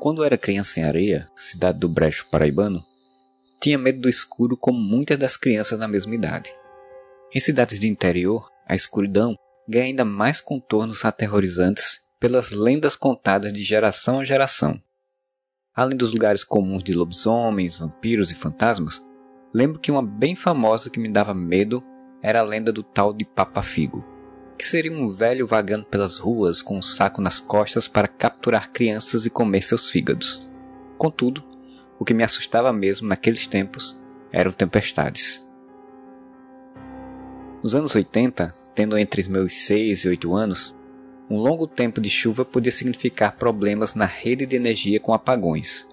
Quando era criança em Areia, cidade do Brejo Paraibano, tinha medo do escuro como muitas das crianças da mesma idade. Em cidades de interior, a escuridão ganha ainda mais contornos aterrorizantes pelas lendas contadas de geração a geração. Além dos lugares comuns de lobisomens, vampiros e fantasmas, lembro que uma bem famosa que me dava medo era a lenda do tal de Papa Figo que seria um velho vagando pelas ruas com um saco nas costas para capturar crianças e comer seus fígados. Contudo, o que me assustava mesmo naqueles tempos eram tempestades. Nos anos 80, tendo entre meus 6 e 8 anos, um longo tempo de chuva podia significar problemas na rede de energia com apagões.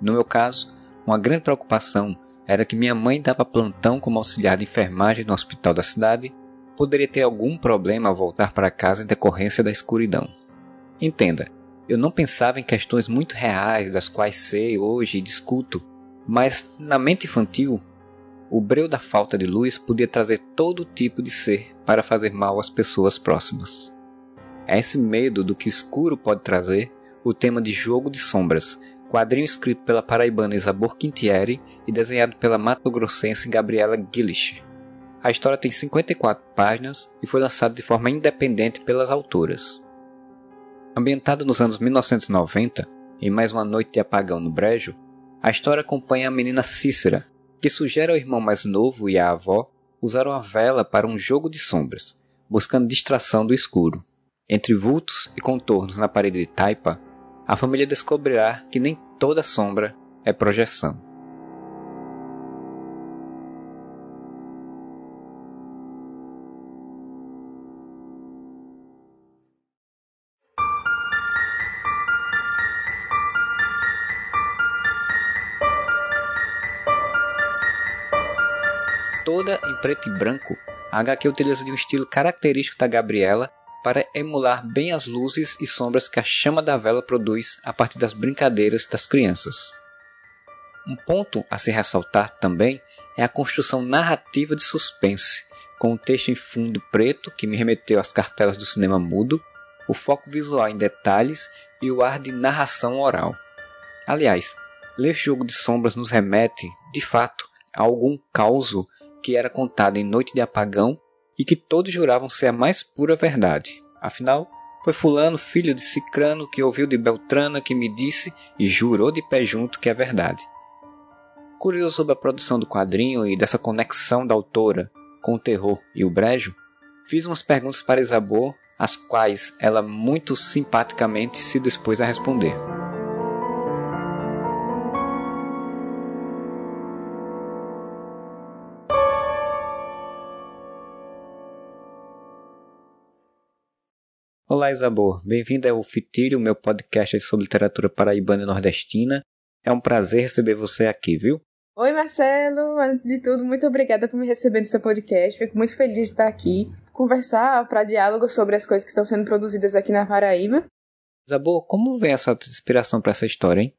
No meu caso, uma grande preocupação era que minha mãe dava plantão como auxiliar de enfermagem no hospital da cidade poderia ter algum problema ao voltar para casa em decorrência da escuridão. Entenda, eu não pensava em questões muito reais das quais sei hoje e discuto, mas na mente infantil, o breu da falta de luz podia trazer todo tipo de ser para fazer mal às pessoas próximas. É esse medo do que o escuro pode trazer o tema de Jogo de Sombras, quadrinho escrito pela paraibana Isabor Quintieri e desenhado pela mato-grossense Gabriela Gillish. A história tem 54 páginas e foi lançada de forma independente pelas autoras. Ambientada nos anos 1990, em mais uma noite de apagão no Brejo, a história acompanha a menina Cícera, que sugere ao irmão mais novo e à avó usar uma vela para um jogo de sombras, buscando distração do escuro. Entre vultos e contornos na parede de taipa, a família descobrirá que nem toda sombra é projeção. Toda em preto e branco, a HQ utiliza de um estilo característico da Gabriela para emular bem as luzes e sombras que a chama da vela produz a partir das brincadeiras das crianças. Um ponto a se ressaltar também é a construção narrativa de suspense, com o um texto em fundo preto que me remeteu às cartelas do cinema mudo, o foco visual em detalhes e o ar de narração oral. Aliás, ler Jogo de Sombras nos remete, de fato, a algum causo que era contada em noite de apagão e que todos juravam ser a mais pura verdade. Afinal, foi Fulano, filho de Cicrano, que ouviu de Beltrana que me disse e jurou de pé junto que é verdade. Curioso sobre a produção do quadrinho e dessa conexão da autora com o terror e o brejo, fiz umas perguntas para Isabor, as quais ela muito simpaticamente se dispôs a responder. Olá, Isabor. Bem-vindo ao Fitilho, meu podcast sobre literatura paraibana e nordestina. É um prazer receber você aqui, viu? Oi, Marcelo. Antes de tudo, muito obrigada por me receber no seu podcast. Fico muito feliz de estar aqui, conversar para diálogo sobre as coisas que estão sendo produzidas aqui na Paraíba. Isabor, como vem essa inspiração para essa história, hein?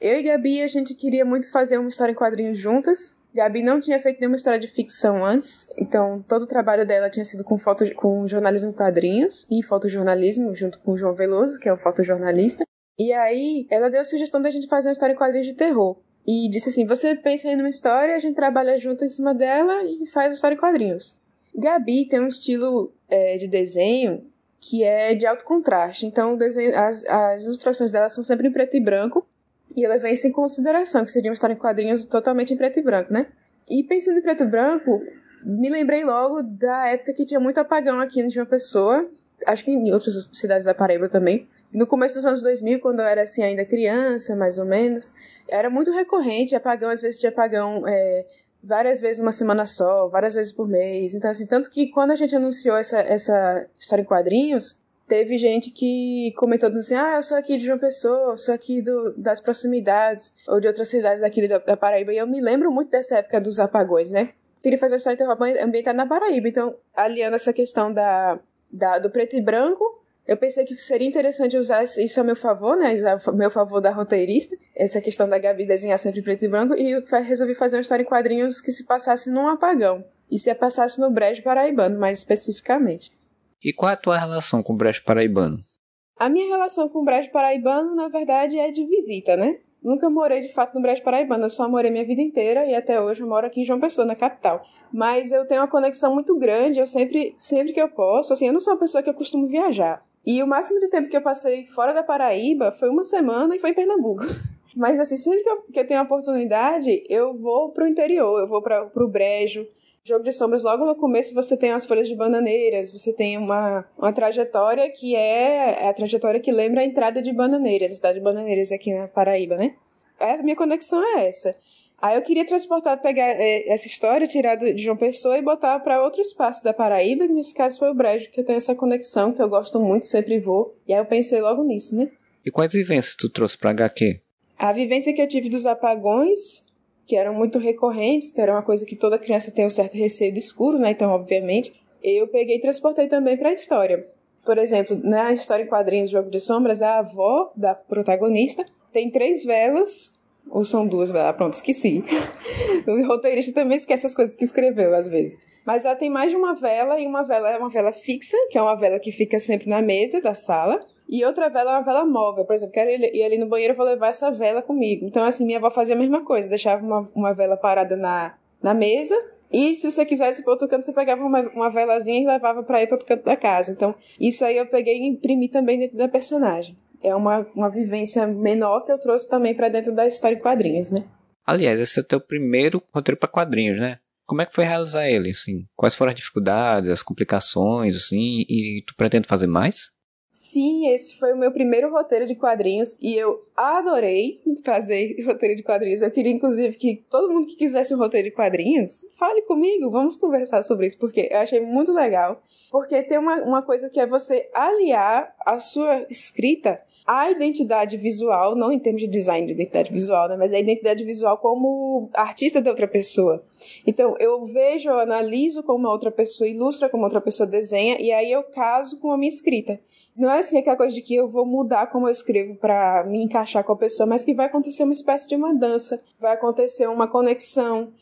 Eu e Gabi, a gente queria muito fazer uma história em quadrinhos juntas. Gabi não tinha feito nenhuma história de ficção antes, então todo o trabalho dela tinha sido com foto, com jornalismo quadrinhos e fotojornalismo, junto com o João Veloso, que é um fotojornalista. E aí ela deu a sugestão da gente fazer uma história em quadrinhos de terror. E disse assim: você pensa em uma história, a gente trabalha junto em cima dela e faz uma história em quadrinhos. Gabi tem um estilo é, de desenho que é de alto contraste. Então, desenho, as, as ilustrações dela são sempre em preto e branco, e eu levei isso em consideração, que seria uma história em quadrinhos totalmente em preto e branco, né? E pensando em preto e branco, me lembrei logo da época que tinha muito apagão aqui de uma pessoa, acho que em outras cidades da Paraíba também. No começo dos anos 2000, quando eu era assim ainda criança, mais ou menos, era muito recorrente apagão, às vezes de apagão é, várias vezes uma semana só, várias vezes por mês. Então, assim, tanto que quando a gente anunciou essa, essa história em quadrinhos, teve gente que comentou assim: ah, eu sou aqui de João Pessoa, eu sou aqui do, das proximidades, ou de outras cidades aqui da, da, Paraíba. E eu me lembro muito dessa época dos apagões, né? Queria fazer uma história de terror ambientada na Paraíba. Então, aliando essa questão da, da, do preto e branco, eu pensei que seria interessante usar isso a meu favor, né? A meu favor da roteirista, essa questão da Gabi desenhar sempre preto e branco, e resolvi fazer uma história em quadrinhos que se passasse num apagão. E se passasse no Brejo Paraibano, mais especificamente. E qual é a tua relação com o Brejo Paraibano? A minha relação com o Brejo Paraibano, na verdade, é de visita, né? Nunca morei de fato no Brejo Paraibano, eu só morei minha vida inteira e até hoje eu moro aqui em João Pessoa, na capital. Mas eu tenho uma conexão muito grande, eu sempre, sempre que eu posso, assim, eu não sou uma pessoa que eu costumo viajar. E o máximo de tempo que eu passei fora da Paraíba foi uma semana e foi em Pernambuco. Mas assim, sempre que eu, que eu tenho a oportunidade, eu vou pro interior, eu vou para pro Brejo, Jogo de Sombras, logo no começo você tem as folhas de bananeiras, você tem uma, uma trajetória que é, é a trajetória que lembra a entrada de Bananeiras, a cidade de Bananeiras aqui na Paraíba, né? A minha conexão é essa. Aí eu queria transportar, pegar é, essa história, tirar de João Pessoa e botar para outro espaço da Paraíba, que nesse caso foi o Brejo, que eu tenho essa conexão, que eu gosto muito, sempre vou. E aí eu pensei logo nisso, né? E quais vivências tu trouxe pra HQ? A vivência que eu tive dos apagões, que eram muito recorrentes, que era uma coisa que toda criança tem um certo receio do escuro, né? Então, obviamente, eu peguei e transportei também para a história. Por exemplo, na história em quadrinhos Jogo de Sombras, a avó da protagonista tem três velas, ou são duas velas, pronto, esqueci. o roteirista também esquece as coisas que escreveu, às vezes. Mas ela tem mais de uma vela, e uma vela é uma vela fixa, que é uma vela que fica sempre na mesa da sala, e outra vela é uma vela móvel. Por exemplo, quero ir ali no banheiro, eu vou levar essa vela comigo. Então, assim, minha avó fazia a mesma coisa. Deixava uma, uma vela parada na, na mesa. E se você quisesse ir para outro canto, você pegava uma, uma velazinha e levava para ir para outro canto da casa. Então, isso aí eu peguei e imprimi também dentro da personagem. É uma, uma vivência menor que eu trouxe também para dentro da história em quadrinhos, né? Aliás, esse é o teu primeiro roteiro para quadrinhos, né? Como é que foi realizar ele, assim? Quais foram as dificuldades, as complicações, assim? E tu pretende fazer mais? Sim, esse foi o meu primeiro roteiro de quadrinhos e eu adorei fazer roteiro de quadrinhos. Eu queria, inclusive, que todo mundo que quisesse um roteiro de quadrinhos, fale comigo, vamos conversar sobre isso, porque eu achei muito legal. Porque tem uma, uma coisa que é você aliar a sua escrita à identidade visual, não em termos de design de identidade visual, né, mas a identidade visual como artista da outra pessoa. Então, eu vejo, eu analiso como uma outra pessoa ilustra, como outra pessoa desenha, e aí eu caso com a minha escrita não é assim aquela coisa de que eu vou mudar como eu escrevo para me encaixar com a pessoa, mas que vai acontecer uma espécie de uma dança, vai acontecer uma conexão,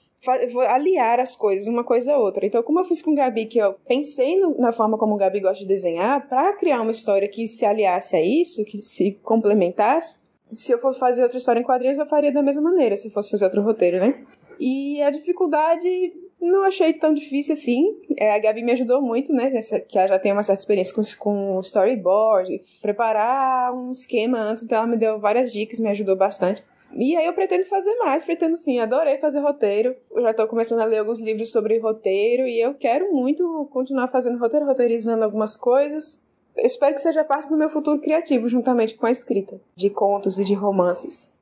vou aliar as coisas, uma coisa a outra. Então, como eu fiz com o Gabi, que eu pensei no, na forma como o Gabi gosta de desenhar, para criar uma história que se aliasse a isso, que se complementasse, se eu fosse fazer outra história em quadrinhos, eu faria da mesma maneira, se fosse fazer outro roteiro, né? E a dificuldade não achei tão difícil assim. É, a Gabi me ajudou muito, né? Nessa, que ela já tem uma certa experiência com, com storyboard, preparar um esquema antes, então ela me deu várias dicas, me ajudou bastante. E aí eu pretendo fazer mais, pretendo sim, adorei fazer roteiro. Eu já estou começando a ler alguns livros sobre roteiro e eu quero muito continuar fazendo roteiro, roteirizando algumas coisas. Eu espero que seja parte do meu futuro criativo, juntamente com a escrita de contos e de romances.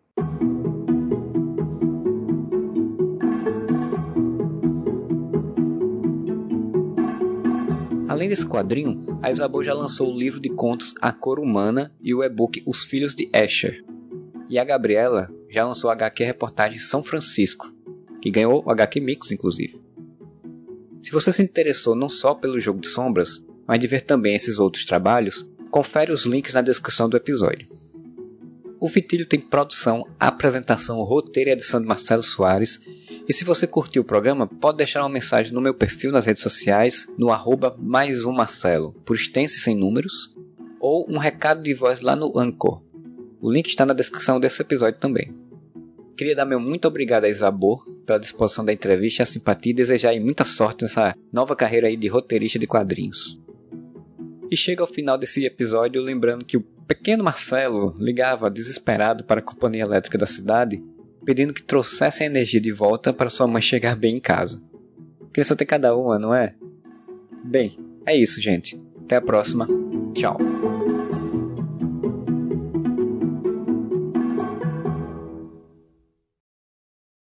Além desse quadrinho, a Isabel já lançou o livro de contos A Cor Humana e o e-book Os Filhos de Escher. E a Gabriela já lançou a HQ Reportagem São Francisco, que ganhou o HQ Mix, inclusive. Se você se interessou não só pelo Jogo de Sombras, mas de ver também esses outros trabalhos, confere os links na descrição do episódio. O Fitilho tem produção, apresentação, roteiro e edição de Marcelo Soares e se você curtiu o programa, pode deixar uma mensagem no meu perfil nas redes sociais, no arroba mais um Marcelo, por extenso sem números, ou um recado de voz lá no Anchor. O link está na descrição desse episódio também. Queria dar meu muito obrigado a Isabor pela disposição da entrevista e a simpatia e desejar aí muita sorte nessa nova carreira aí de roteirista de quadrinhos. E chega ao final desse episódio lembrando que o pequeno Marcelo ligava desesperado para a companhia elétrica da cidade pedindo que trouxessem a energia de volta para sua mãe chegar bem em casa. Criança tem cada uma, não é? Bem, é isso, gente. Até a próxima. Tchau.